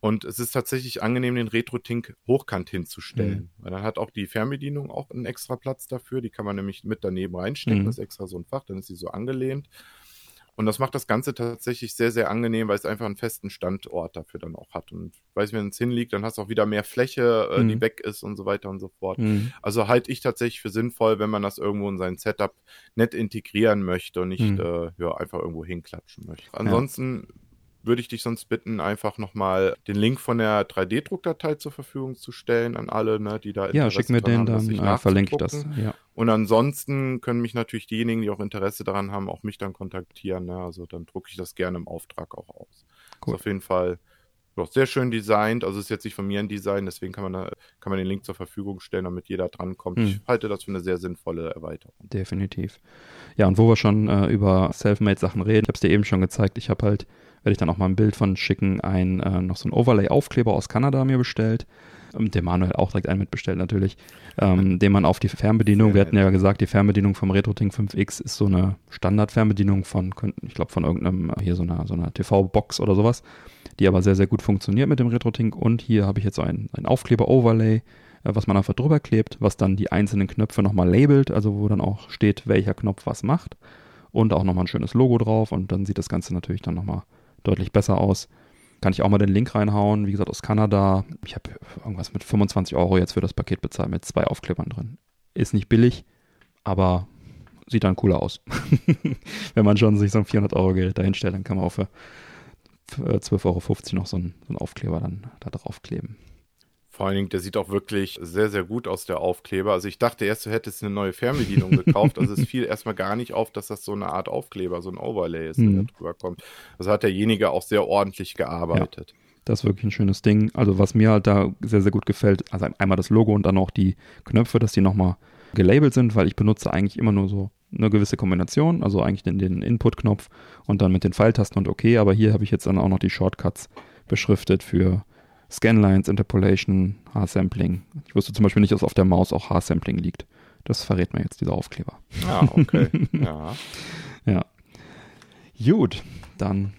Und es ist tatsächlich angenehm, den Retro-Tink hochkant hinzustellen. Weil dann hat auch die Fernbedienung auch einen extra Platz dafür. Die kann man nämlich mit daneben reinstecken. Mhm. Das ist extra so ein Fach, dann ist sie so angelehnt. Und das macht das Ganze tatsächlich sehr, sehr angenehm, weil es einfach einen festen Standort dafür dann auch hat. Und weiß, wenn es hinliegt, dann hast du auch wieder mehr Fläche, äh, Mhm. die weg ist und so weiter und so fort. Mhm. Also halte ich tatsächlich für sinnvoll, wenn man das irgendwo in sein Setup nett integrieren möchte und nicht Mhm. äh, ja, einfach irgendwo hinklatschen möchte. Ansonsten würde ich dich sonst bitten, einfach nochmal den Link von der 3D-Druckdatei zur Verfügung zu stellen an alle, ne, die da Ja, Interesse schick mir den, haben, dann äh, verlinke ich das. Ja. Und ansonsten können mich natürlich diejenigen, die auch Interesse daran haben, auch mich dann kontaktieren. Ne? Also dann drucke ich das gerne im Auftrag auch aus. Cool. Ist auf jeden Fall doch sehr schön designt. Also ist jetzt nicht von mir ein Design, deswegen kann man, da, kann man den Link zur Verfügung stellen, damit jeder drankommt. Hm. Ich halte das für eine sehr sinnvolle Erweiterung. Definitiv. Ja, und wo wir schon äh, über Selfmade-Sachen reden, ich habe es dir eben schon gezeigt, ich habe halt, werde ich dann auch mal ein Bild von schicken, ein äh, noch so ein Overlay-Aufkleber aus Kanada mir bestellt. Ähm, Der Manuel auch direkt einen mitbestellt natürlich, ähm, den man auf die Fernbedienung, wir hatten ja gesagt, die Fernbedienung vom RetroTink 5X ist so eine Standard-Fernbedienung von, ich glaube von irgendeinem, hier so einer, so einer TV-Box oder sowas, die aber sehr, sehr gut funktioniert mit dem RetroTink und hier habe ich jetzt so ein, ein Aufkleber-Overlay, äh, was man einfach drüber klebt, was dann die einzelnen Knöpfe nochmal labelt, also wo dann auch steht, welcher Knopf was macht. Und auch nochmal ein schönes Logo drauf. Und dann sieht das Ganze natürlich dann nochmal deutlich besser aus. Kann ich auch mal den Link reinhauen, wie gesagt aus Kanada. Ich habe irgendwas mit 25 Euro jetzt für das Paket bezahlt mit zwei Aufklebern drin. Ist nicht billig, aber sieht dann cooler aus. Wenn man schon sich so ein 400 Euro Gerät dahinstellt, dann kann man auch für für 12,50 Euro noch so einen, so einen Aufkleber dann da drauf kleben. Vor allen Dingen, der sieht auch wirklich sehr, sehr gut aus, der Aufkleber. Also ich dachte erst, du hättest eine neue Fernbedienung gekauft. Also es fiel erstmal gar nicht auf, dass das so eine Art Aufkleber, so ein Overlay ist, der Mhm. da drüber kommt. Also hat derjenige auch sehr ordentlich gearbeitet. Das ist wirklich ein schönes Ding. Also was mir halt da sehr, sehr gut gefällt, also einmal das Logo und dann auch die Knöpfe, dass die nochmal gelabelt sind, weil ich benutze eigentlich immer nur so eine gewisse Kombination, also eigentlich den, den Input-Knopf und dann mit den Pfeiltasten und OK, aber hier habe ich jetzt dann auch noch die Shortcuts beschriftet für Scanlines, Interpolation, H-Sampling. Ich wusste zum Beispiel nicht, dass auf der Maus auch H-Sampling liegt. Das verrät mir jetzt dieser Aufkleber. Ah, okay. ja. ja. Gut, dann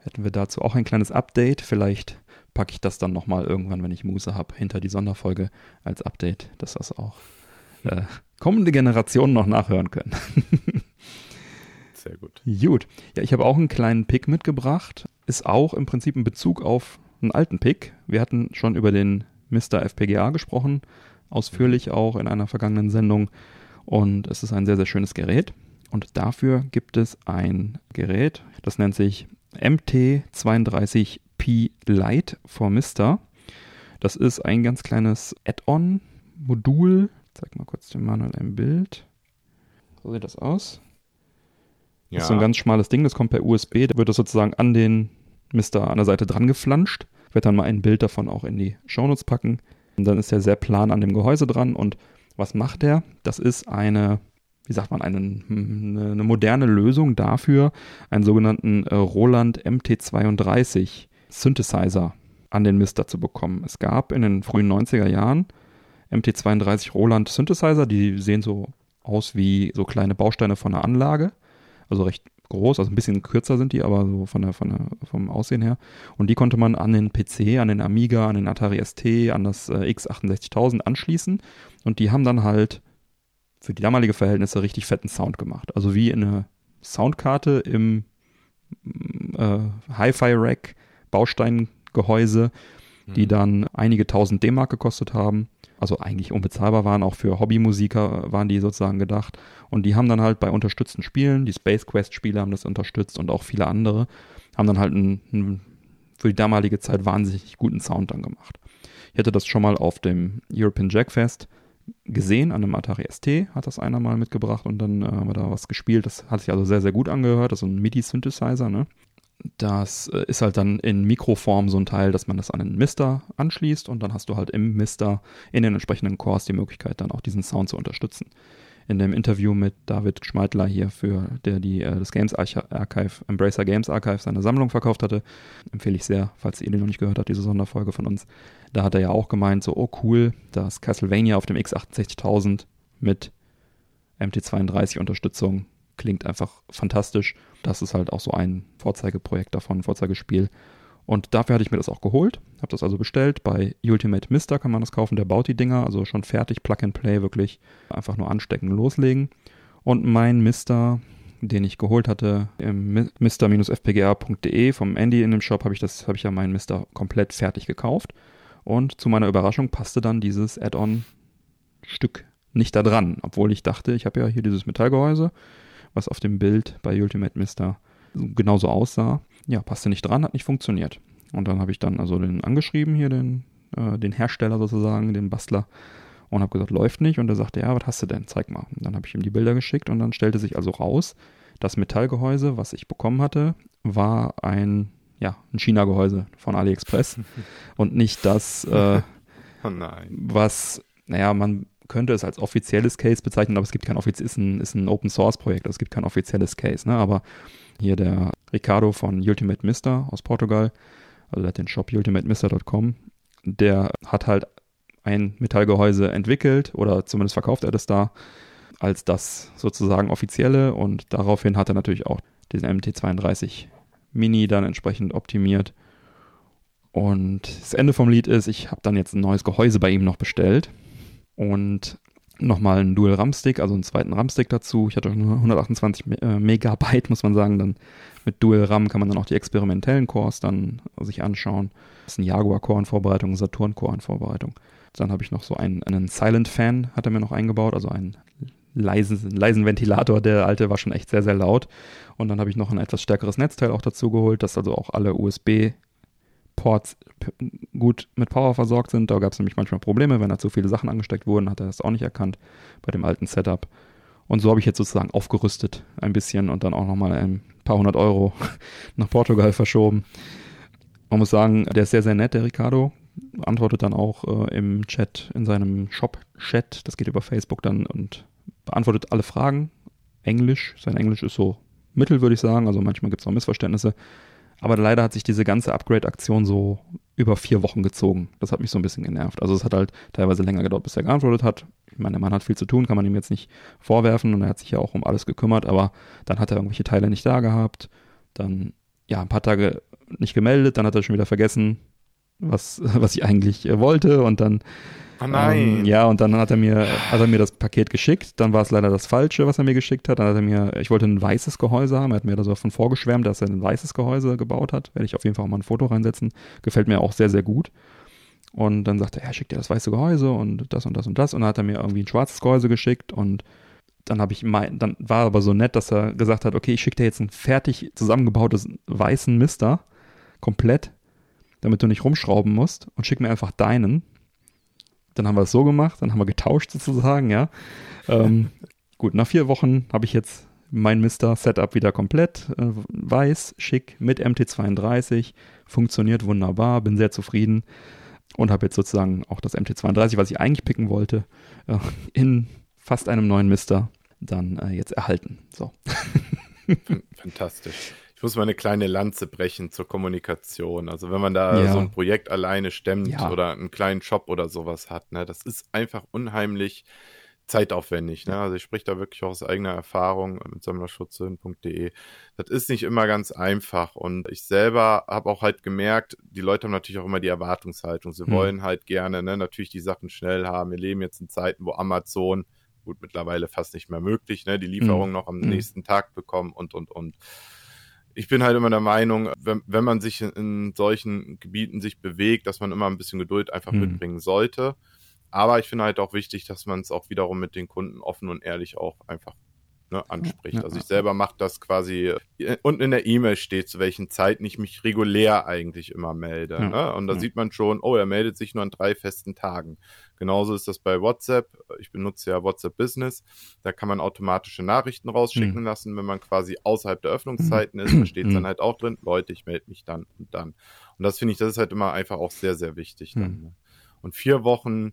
hätten wir dazu auch ein kleines Update. Vielleicht packe ich das dann nochmal irgendwann, wenn ich Muße habe, hinter die Sonderfolge als Update, dass das auch äh, kommende Generationen noch nachhören können. Sehr gut. Gut. Ja, ich habe auch einen kleinen Pick mitgebracht. Ist auch im Prinzip ein Bezug auf einen alten Pick. Wir hatten schon über den Mr. FPGA gesprochen, ausführlich auch in einer vergangenen Sendung. Und es ist ein sehr, sehr schönes Gerät. Und dafür gibt es ein Gerät, das nennt sich MT32P Lite for Mr. Das ist ein ganz kleines Add-on-Modul. Ich zeig mal kurz dem Manuel ein Bild. So sieht das aus. Ja. Das ist so ein ganz schmales Ding, das kommt per USB. Da wird das sozusagen an den Mister an der Seite dran geflanscht. Ich werde dann mal ein Bild davon auch in die Shownotes packen. Und dann ist er sehr plan an dem Gehäuse dran. Und was macht er? Das ist eine, wie sagt man, eine, eine moderne Lösung dafür, einen sogenannten äh, Roland MT32 Synthesizer an den Mister zu bekommen. Es gab in den frühen 90er Jahren MT32 Roland Synthesizer, die sehen so aus wie so kleine Bausteine von einer Anlage, also recht groß, also ein bisschen kürzer sind die, aber so von der, von der, vom Aussehen her. Und die konnte man an den PC, an den Amiga, an den Atari ST, an das äh, X68000 anschließen. Und die haben dann halt für die damalige Verhältnisse richtig fetten Sound gemacht. Also wie eine Soundkarte im äh, Hi-Fi-Rack, Bausteingehäuse, die mhm. dann einige tausend D-Mark gekostet haben also eigentlich unbezahlbar waren, auch für Hobbymusiker waren die sozusagen gedacht. Und die haben dann halt bei unterstützten Spielen, die Space Quest-Spiele haben das unterstützt und auch viele andere, haben dann halt einen, einen für die damalige Zeit wahnsinnig guten Sound dann gemacht. Ich hatte das schon mal auf dem European Jackfest gesehen, an einem Atari ST hat das einer mal mitgebracht und dann äh, haben wir da was gespielt. Das hat sich also sehr, sehr gut angehört. Das ist ein MIDI-Synthesizer, ne? Das äh, ist halt dann in Mikroform so ein Teil, dass man das an den Mister anschließt und dann hast du halt im Mister in den entsprechenden Cores die Möglichkeit, dann auch diesen Sound zu unterstützen. In dem Interview mit David Schmeidler hier, für der die äh, das Games Archive, Embracer Games Archive, seine Sammlung verkauft hatte, empfehle ich sehr, falls ihr den noch nicht gehört habt, diese Sonderfolge von uns. Da hat er ja auch gemeint, so, oh cool, dass Castlevania auf dem X68000 mit MT32 Unterstützung klingt einfach fantastisch. Das ist halt auch so ein Vorzeigeprojekt davon, ein Vorzeigespiel. Und dafür hatte ich mir das auch geholt, habe das also bestellt. Bei Ultimate Mister kann man das kaufen, der baut die Dinger, also schon fertig, Plug and Play, wirklich einfach nur anstecken, loslegen. Und mein Mister, den ich geholt hatte, im mister-fpga.de vom Andy in dem Shop, habe ich habe ich ja meinen Mister komplett fertig gekauft. Und zu meiner Überraschung passte dann dieses Add-on-Stück nicht da dran, obwohl ich dachte, ich habe ja hier dieses Metallgehäuse was auf dem Bild bei Ultimate Mister genauso aussah. Ja, passte nicht dran, hat nicht funktioniert. Und dann habe ich dann also den angeschrieben, hier den, äh, den Hersteller sozusagen, den Bastler, und habe gesagt, läuft nicht. Und er sagte, ja, was hast du denn? Zeig mal. Und dann habe ich ihm die Bilder geschickt und dann stellte sich also raus, das Metallgehäuse, was ich bekommen hatte, war ein, ja, ein China-Gehäuse von AliExpress und nicht das, äh, oh nein. was, naja, man könnte es als offizielles Case bezeichnen, aber es gibt kein offizielles, ist ein, ist ein Open Source Projekt, also es gibt kein offizielles Case, ne? Aber hier der Ricardo von Ultimate Mister aus Portugal, also der hat den Shop ultimatemister.com, der hat halt ein Metallgehäuse entwickelt oder zumindest verkauft er das da als das sozusagen offizielle und daraufhin hat er natürlich auch diesen MT32 Mini dann entsprechend optimiert. Und das Ende vom Lied ist, ich habe dann jetzt ein neues Gehäuse bei ihm noch bestellt und nochmal einen Dual RAM-Stick, also einen zweiten RAM-Stick dazu. Ich hatte nur 128 äh, Megabyte, muss man sagen. Dann mit Dual RAM kann man dann auch die experimentellen Cores dann sich anschauen. Das ist ein Jaguar-Core in Vorbereitung, ein Saturn-Core in Vorbereitung. Dann habe ich noch so einen, einen Silent Fan, hat er mir noch eingebaut, also einen leisen, leisen Ventilator. Der alte war schon echt sehr, sehr laut. Und dann habe ich noch ein etwas stärkeres Netzteil auch dazu geholt, das also auch alle USB Ports gut mit Power versorgt sind. Da gab es nämlich manchmal Probleme, wenn da zu viele Sachen angesteckt wurden, hat er das auch nicht erkannt bei dem alten Setup. Und so habe ich jetzt sozusagen aufgerüstet ein bisschen und dann auch nochmal ein paar hundert Euro nach Portugal verschoben. Man muss sagen, der ist sehr, sehr nett, der Ricardo. antwortet dann auch äh, im Chat, in seinem Shop-Chat, das geht über Facebook dann und beantwortet alle Fragen. Englisch, sein Englisch ist so mittel, würde ich sagen, also manchmal gibt es auch Missverständnisse. Aber leider hat sich diese ganze Upgrade-Aktion so über vier Wochen gezogen. Das hat mich so ein bisschen genervt. Also es hat halt teilweise länger gedauert, bis er geantwortet hat. Ich meine, der Mann hat viel zu tun, kann man ihm jetzt nicht vorwerfen und er hat sich ja auch um alles gekümmert, aber dann hat er irgendwelche Teile nicht da gehabt. Dann, ja, ein paar Tage nicht gemeldet, dann hat er schon wieder vergessen, was, was ich eigentlich äh, wollte und dann Oh nein. ähm, ja, und dann hat er mir, hat er mir das Paket geschickt. Dann war es leider das Falsche, was er mir geschickt hat. Dann hat er mir, ich wollte ein weißes Gehäuse haben. Er hat mir da so davon vorgeschwärmt, dass er ein weißes Gehäuse gebaut hat. Werde ich auf jeden Fall auch mal ein Foto reinsetzen. Gefällt mir auch sehr, sehr gut. Und dann sagte er, er schickt dir das weiße Gehäuse und das und das und das. Und dann hat er mir irgendwie ein schwarzes Gehäuse geschickt und dann habe ich mein, dann war er aber so nett, dass er gesagt hat, okay, ich schicke dir jetzt ein fertig zusammengebautes weißen Mister komplett, damit du nicht rumschrauben musst und schick mir einfach deinen. Dann haben wir es so gemacht, dann haben wir getauscht sozusagen, ja. Ähm, gut, nach vier Wochen habe ich jetzt mein Mister-Setup wieder komplett, äh, weiß, schick, mit MT32, funktioniert wunderbar, bin sehr zufrieden und habe jetzt sozusagen auch das MT32, was ich eigentlich picken wollte, äh, in fast einem neuen Mister dann äh, jetzt erhalten. So. Fantastisch. Muss mal eine kleine Lanze brechen zur Kommunikation. Also wenn man da Ja. so ein Projekt alleine stemmt Ja. oder einen kleinen Shop oder sowas hat, ne, das ist einfach unheimlich zeitaufwendig. Ne? Also ich spreche da wirklich auch aus eigener Erfahrung mit sammlerschutzhöhen.de. Das ist nicht immer ganz einfach. Und ich selber habe auch halt gemerkt, die Leute haben natürlich auch immer die Erwartungshaltung. Sie Hm. wollen halt gerne ne, natürlich die Sachen schnell haben. Wir leben jetzt in Zeiten, wo Amazon, gut, mittlerweile fast nicht mehr möglich, ne, die Lieferung noch am Hm. nächsten Tag bekommen und, und, und ich bin halt immer der Meinung, wenn, wenn man sich in, solchen Gebieten sich bewegt, dass man immer ein bisschen Geduld einfach Hm. mitbringen sollte. Aber ich finde halt auch wichtig, dass man es auch wiederum mit den Kunden offen und ehrlich auch einfach ne, anspricht. Also ich selber mache das quasi, äh, unten in der E-Mail steht, zu welchen Zeiten ich mich regulär eigentlich immer melde. Ja, Ne? Und da ja. sieht man schon, oh, er meldet sich nur an drei festen Tagen. Genauso ist das bei WhatsApp. Ich benutze ja WhatsApp Business. Da kann man automatische Nachrichten rausschicken Hm. lassen, wenn man quasi außerhalb der Öffnungszeiten ist. Da steht Hm. dann halt auch drin, Leute, ich melde mich dann und dann. Und das finde ich, das ist halt immer einfach auch sehr, sehr wichtig. Dann, Hm. ne? Und vier Wochen,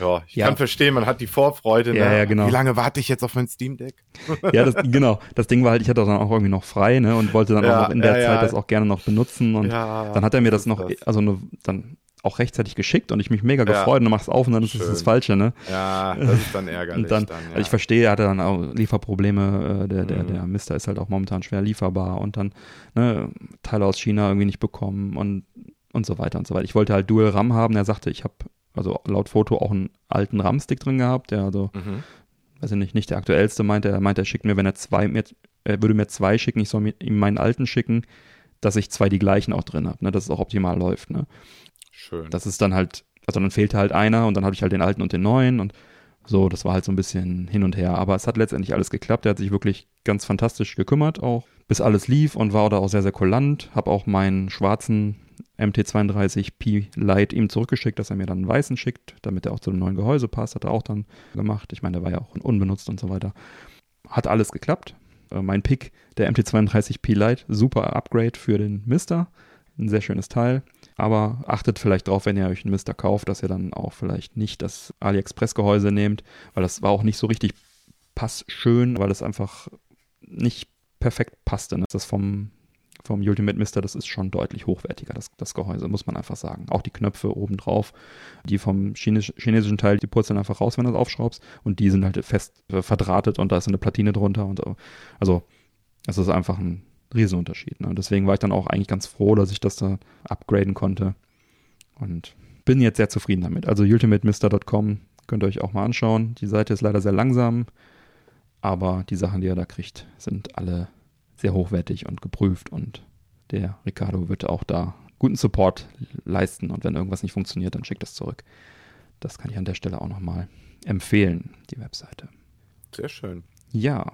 ja, ich Ja. kann verstehen, man hat die Vorfreude. Ja, ne? ja, genau. Wie lange warte ich jetzt auf mein Steam Deck? Ja, das, genau. Das Ding war halt, ich hatte dann auch irgendwie noch frei, ne, und wollte dann Ja, auch noch in der. Zeit das auch gerne noch benutzen. Und dann hat er mir das noch, also ne, dann auch rechtzeitig geschickt und ich mich mega gefreut und dann machst auf und dann ist es das Falsche, ne? Ja, das ist dann ärgerlich. Und dann, dann, also ich verstehe, er hatte dann auch Lieferprobleme, äh, der, der, Mhm. der Mister ist halt auch momentan schwer lieferbar und dann ne, Teile aus China irgendwie nicht bekommen und, und so weiter und so weiter. Ich wollte halt Dual RAM haben, er sagte, ich habe also laut Foto auch einen alten RAM-Stick drin gehabt, der also, Mhm. weiß ich nicht, nicht der aktuellste meinte, er meinte, er schickt mir, wenn er zwei, mir, er würde mir zwei schicken, ich soll mir, ihm meinen alten schicken, dass ich zwei die gleichen auch drin habe, ne, dass es auch optimal läuft, ne. Schön. Das ist dann halt, also dann fehlte halt einer und dann habe ich halt den alten und den neuen und so, das war halt so ein bisschen hin und her. Aber es hat letztendlich alles geklappt. Er hat sich wirklich ganz fantastisch gekümmert, auch bis alles lief und war da auch sehr, sehr kulant. Hab auch meinen schwarzen MT32P Lite ihm zurückgeschickt, dass er mir dann einen weißen schickt, damit er auch zu dem neuen Gehäuse passt. Hat er auch dann gemacht. Ich meine, der war ja auch unbenutzt und so weiter. Hat alles geklappt. Äh, mein Pick, der MT32P Lite, super Upgrade für den Mister. Ein sehr schönes Teil. Aber achtet vielleicht drauf, wenn ihr euch einen Mister kauft, dass ihr dann auch vielleicht nicht das AliExpress-Gehäuse nehmt, weil das war auch nicht so richtig passschön, weil es einfach nicht perfekt passte. Ne? Das vom, vom Ultimate Mister, das ist schon deutlich hochwertiger, das, das Gehäuse, muss man einfach sagen. Auch die Knöpfe oben drauf, die vom Chines chinesischen Teil, die purzeln einfach raus, wenn du es aufschraubst und die sind halt fest äh, verdrahtet und da ist eine Platine drunter und so. Also, es ist einfach ein Riesenunterschied. Ne? Und deswegen war ich dann auch eigentlich ganz froh, dass ich das da upgraden konnte. Und bin jetzt sehr zufrieden damit. Also ultimatemister.com könnt ihr euch auch mal anschauen. Die Seite ist leider sehr langsam, aber die Sachen, die ihr da kriegt, sind alle sehr hochwertig und geprüft und der Ricardo wird auch da guten Support leisten und wenn irgendwas nicht funktioniert, dann schickt das zurück. Das kann ich an der Stelle auch nochmal empfehlen, die Webseite. Sehr schön. Ja.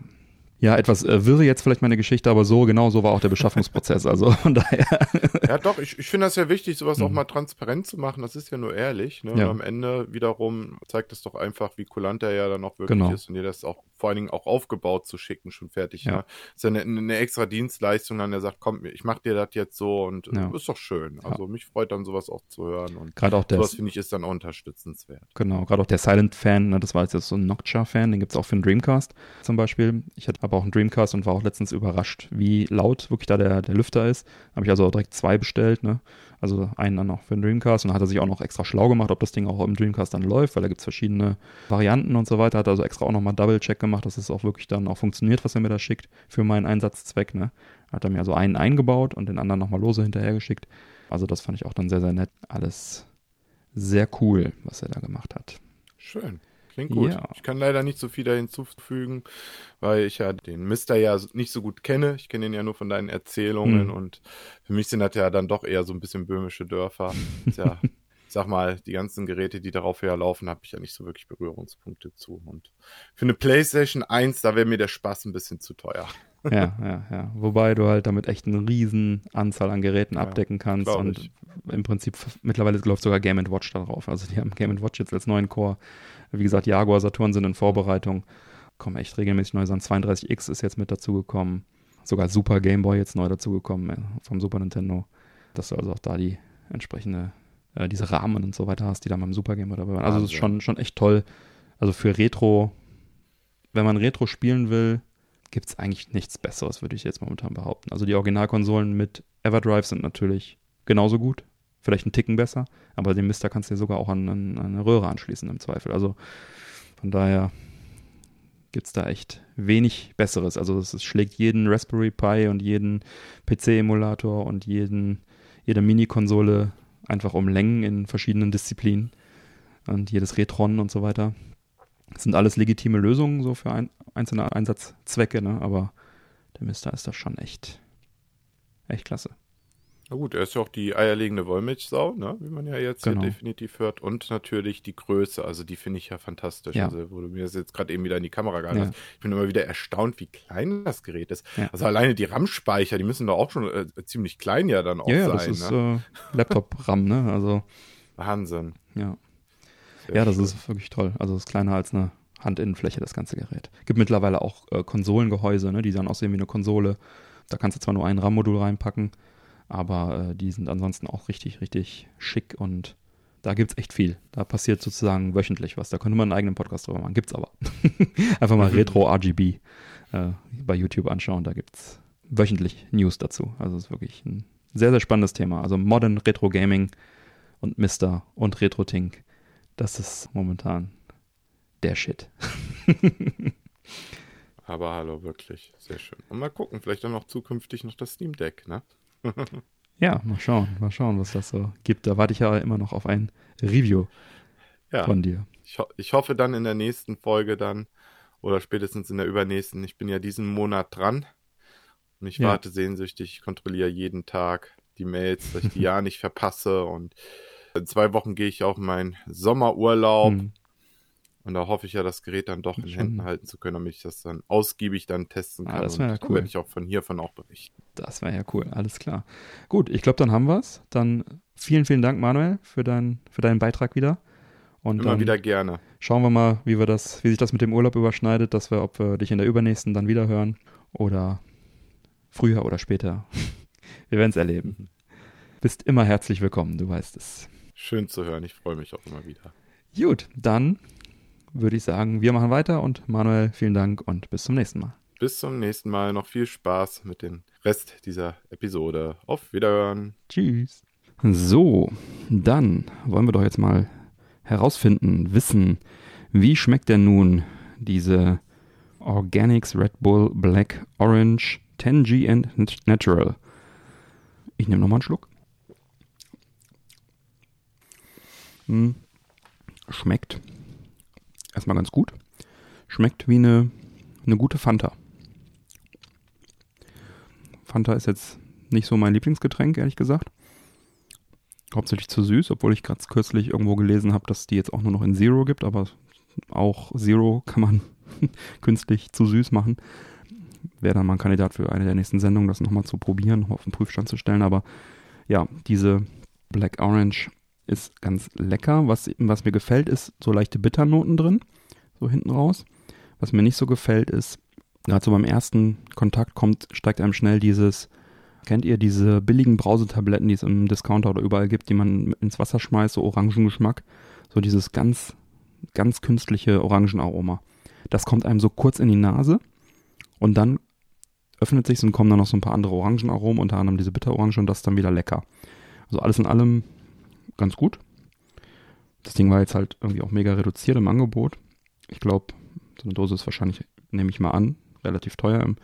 Ja, etwas äh, wirre jetzt vielleicht meine Geschichte, aber so, genau so war auch der Beschaffungsprozess. Also von daher. Ja, doch, ich, ich finde das ja wichtig, sowas auch Mhm. mal transparent zu machen. Das ist ja nur ehrlich. Ne? Ja. Am Ende wiederum zeigt es doch einfach, wie kulant er ja dann auch wirklich Genau. ist und dir das auch vor allen Dingen auch aufgebaut zu schicken, schon fertig. Ja. Ne? Ist ja eine, eine, extra Dienstleistung, dann der sagt, komm, ich mach dir das jetzt so und ja. ist doch schön. Also ja. mich freut dann sowas auch zu hören und gerade auch sowas finde ich ist dann auch unterstützenswert. Genau, gerade auch der Silent-Fan, ne, das war jetzt so ein Noctua-Fan, den gibt es auch für den Dreamcast zum Beispiel. Ich hatte aber auch einen Dreamcast und war auch letztens überrascht, wie laut wirklich da der, der Lüfter ist. Habe ich also auch direkt zwei bestellt, ne? Also einen dann noch für den Dreamcast und dann hat er sich auch noch extra schlau gemacht, ob das Ding auch im Dreamcast dann läuft, weil da gibt es verschiedene Varianten und so weiter. Hat also extra auch nochmal Double-Check gemacht, dass es auch wirklich dann auch funktioniert, was er mir da schickt für meinen Einsatzzweck. Ne? Hat er mir also einen eingebaut und den anderen nochmal lose hinterhergeschickt. Also das fand ich auch dann sehr, sehr nett. Alles sehr cool, was er da gemacht hat. Schön. Klingt gut. Ja. Ich kann leider nicht so viel da hinzufügen, weil ich ja den Mister ja nicht so gut kenne. Ich kenne ihn ja nur von deinen Erzählungen mhm. und für mich sind das ja dann doch eher so ein bisschen böhmische Dörfer. ja, ich sag mal, die ganzen Geräte, die darauf her laufen, habe ich ja nicht so wirklich Berührungspunkte zu. Und für eine PlayStation 1, da wäre mir der Spaß ein bisschen zu teuer. ja, ja, ja. Wobei du halt damit echt eine riesen Anzahl an Geräten ja, abdecken kannst und ich. im Prinzip mittlerweile läuft sogar Game Watch darauf. Also die haben Game Watch jetzt als neuen Core wie gesagt, Jaguar, Saturn sind in Vorbereitung. Kommen echt regelmäßig neu. So 32X ist jetzt mit dazugekommen. Sogar Super Game Boy jetzt neu dazugekommen äh, vom Super Nintendo. Dass du also auch da die entsprechende, äh, diese Rahmen und so weiter hast, die da beim Super Game Boy dabei waren. Also, das ist schon, schon echt toll. Also für Retro, wenn man Retro spielen will, gibt es eigentlich nichts Besseres, würde ich jetzt momentan behaupten. Also die Originalkonsolen mit Everdrive sind natürlich genauso gut vielleicht einen Ticken besser, aber den Mister kannst du dir sogar auch an, an, eine Röhre anschließen im Zweifel. Also von daher gibt es da echt wenig Besseres. Also es schlägt jeden Raspberry Pi und jeden PC-Emulator und jeden, jede Mini-Konsole einfach um Längen in verschiedenen Disziplinen und jedes Retron und so weiter. Das sind alles legitime Lösungen so für ein, einzelne Einsatzzwecke, ne? aber der Mister ist das schon echt, echt klasse. Na gut, er ist ja auch die eierlegende Wollmilchsau, ne? wie man ja jetzt genau. hier definitiv hört. Und natürlich die Größe, also die finde ich ja fantastisch. Ja. Also, wo du mir das jetzt gerade eben wieder in die Kamera gehalten ja. hast. Ich bin immer wieder erstaunt, wie klein das Gerät ist. Ja. Also alleine die RAM-Speicher, die müssen doch auch schon äh, ziemlich klein ja dann auch sein. Ja, das ist ne? äh, Laptop-RAM, ne? Also. Wahnsinn. Ja. Sehr ja, das schön. ist wirklich toll. Also es ist kleiner als eine Handinnenfläche, das ganze Gerät. Gibt mittlerweile auch äh, Konsolengehäuse, ne? die dann aussehen wie eine Konsole. Da kannst du zwar nur ein RAM-Modul reinpacken, aber äh, die sind ansonsten auch richtig, richtig schick und da gibt es echt viel. Da passiert sozusagen wöchentlich was. Da könnte man einen eigenen Podcast drüber machen. Gibt's aber. Einfach mal Retro RGB äh, bei YouTube anschauen. Da gibt es wöchentlich News dazu. Also es ist wirklich ein sehr, sehr spannendes Thema. Also Modern Retro Gaming und Mister und Retro Tink. Das ist momentan der Shit. aber hallo, wirklich. Sehr schön. Und mal gucken, vielleicht dann auch zukünftig noch das Steam Deck, ne? Ja, mal schauen, mal schauen, was das so gibt. Da warte ich ja immer noch auf ein Review ja, von dir. Ich, ho ich hoffe dann in der nächsten Folge dann oder spätestens in der übernächsten. Ich bin ja diesen Monat dran und ich ja. warte sehnsüchtig. Ich kontrolliere jeden Tag die Mails, dass ich die ja nicht verpasse und in zwei Wochen gehe ich auch in meinen Sommerurlaub. Hm. Und da hoffe ich ja, das Gerät dann doch in Schon. Händen halten zu können, damit ich das dann ausgiebig dann testen ah, kann. Ah, das wäre ja cool. werde ich auch von hiervon auch berichten. Das wäre ja cool, alles klar. Gut, ich glaube, dann haben wir es. Dann vielen, vielen Dank, Manuel, für, dein, für deinen Beitrag wieder. Und Immer wieder gerne. Schauen wir mal, wie wir das, wie sich das mit dem Urlaub überschneidet, dass wir, ob wir dich in der übernächsten dann wieder hören oder früher oder später. wir werden es erleben. Bist immer herzlich willkommen, du weißt es. Schön zu hören, ich freue mich auch immer wieder. Gut, dann würde ich sagen, wir machen weiter und Manuel, vielen Dank und bis zum nächsten Mal. Bis zum nächsten Mal. Noch viel Spaß mit dem Rest dieser Episode. Auf Wiederhören. Tschüss. So, dann wollen wir doch jetzt mal herausfinden, wissen, wie schmeckt denn nun diese Organics Red Bull Black Orange 10G and Natural. Ich nehme nochmal einen Schluck. Hm. Schmeckt erstmal ganz gut. Schmeckt wie eine, eine gute Fanta. Fanta ist jetzt nicht so mein Lieblingsgetränk, ehrlich gesagt. Hauptsächlich zu süß, obwohl ich gerade kürzlich irgendwo gelesen habe, dass die jetzt auch nur noch in Zero gibt, aber auch Zero kann man künstlich zu süß machen. Wäre dann mal ein Kandidat für eine der nächsten Sendungen, das nochmal zu probieren, auf den Prüfstand zu stellen. Aber ja, diese Black Orange ist ganz lecker. Was, was mir gefällt, ist so leichte Bitternoten drin, so hinten raus. Was mir nicht so gefällt ist, gerade so beim ersten Kontakt kommt, steigt einem schnell dieses, kennt ihr diese billigen Brausetabletten, die es im Discounter oder überall gibt, die man ins Wasser schmeißt, so Orangengeschmack, so dieses ganz, ganz künstliche Orangenaroma. Das kommt einem so kurz in die Nase und dann öffnet sich und kommen dann noch so ein paar andere Orangenaromen, unter anderem diese Bitterorange und das ist dann wieder lecker. Also alles in allem ganz gut. Das Ding war jetzt halt irgendwie auch mega reduziert im Angebot. Ich glaube, so eine Dose ist wahrscheinlich, nehme ich mal an, relativ teuer im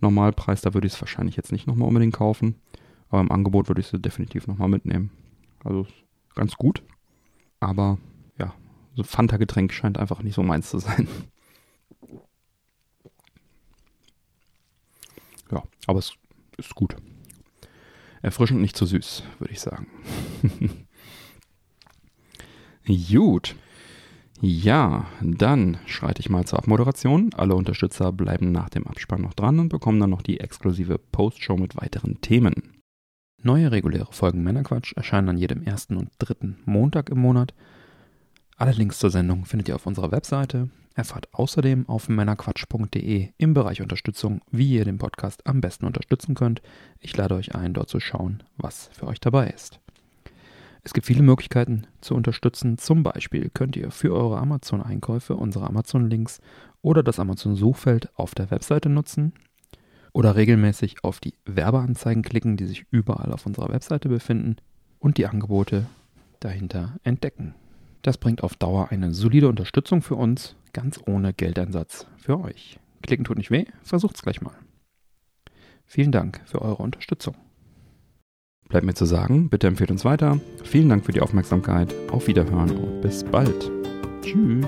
Normalpreis. Da würde ich es wahrscheinlich jetzt nicht nochmal unbedingt kaufen. Aber im Angebot würde ich sie definitiv nochmal mitnehmen. Also ganz gut. Aber ja, so Fanta-Getränk scheint einfach nicht so meins zu sein. Ja, aber es ist gut. Erfrischend nicht zu süß, würde ich sagen. Gut. Ja, dann schreite ich mal zur Abmoderation. Alle Unterstützer bleiben nach dem Abspann noch dran und bekommen dann noch die exklusive Postshow mit weiteren Themen. Neue reguläre Folgen Männerquatsch erscheinen an jedem ersten und dritten Montag im Monat. Alle Links zur Sendung findet ihr auf unserer Webseite. Erfahrt außerdem auf männerquatsch.de im Bereich Unterstützung, wie ihr den Podcast am besten unterstützen könnt. Ich lade euch ein, dort zu schauen, was für euch dabei ist. Es gibt viele Möglichkeiten zu unterstützen. Zum Beispiel könnt ihr für eure Amazon-Einkäufe unsere Amazon-Links oder das Amazon-Suchfeld auf der Webseite nutzen oder regelmäßig auf die Werbeanzeigen klicken, die sich überall auf unserer Webseite befinden und die Angebote dahinter entdecken. Das bringt auf Dauer eine solide Unterstützung für uns, ganz ohne Geldeinsatz für euch. Klicken tut nicht weh, versucht's gleich mal. Vielen Dank für eure Unterstützung. Bleibt mir zu sagen, bitte empfehlt uns weiter. Vielen Dank für die Aufmerksamkeit. Auf Wiederhören und bis bald. Tschüss.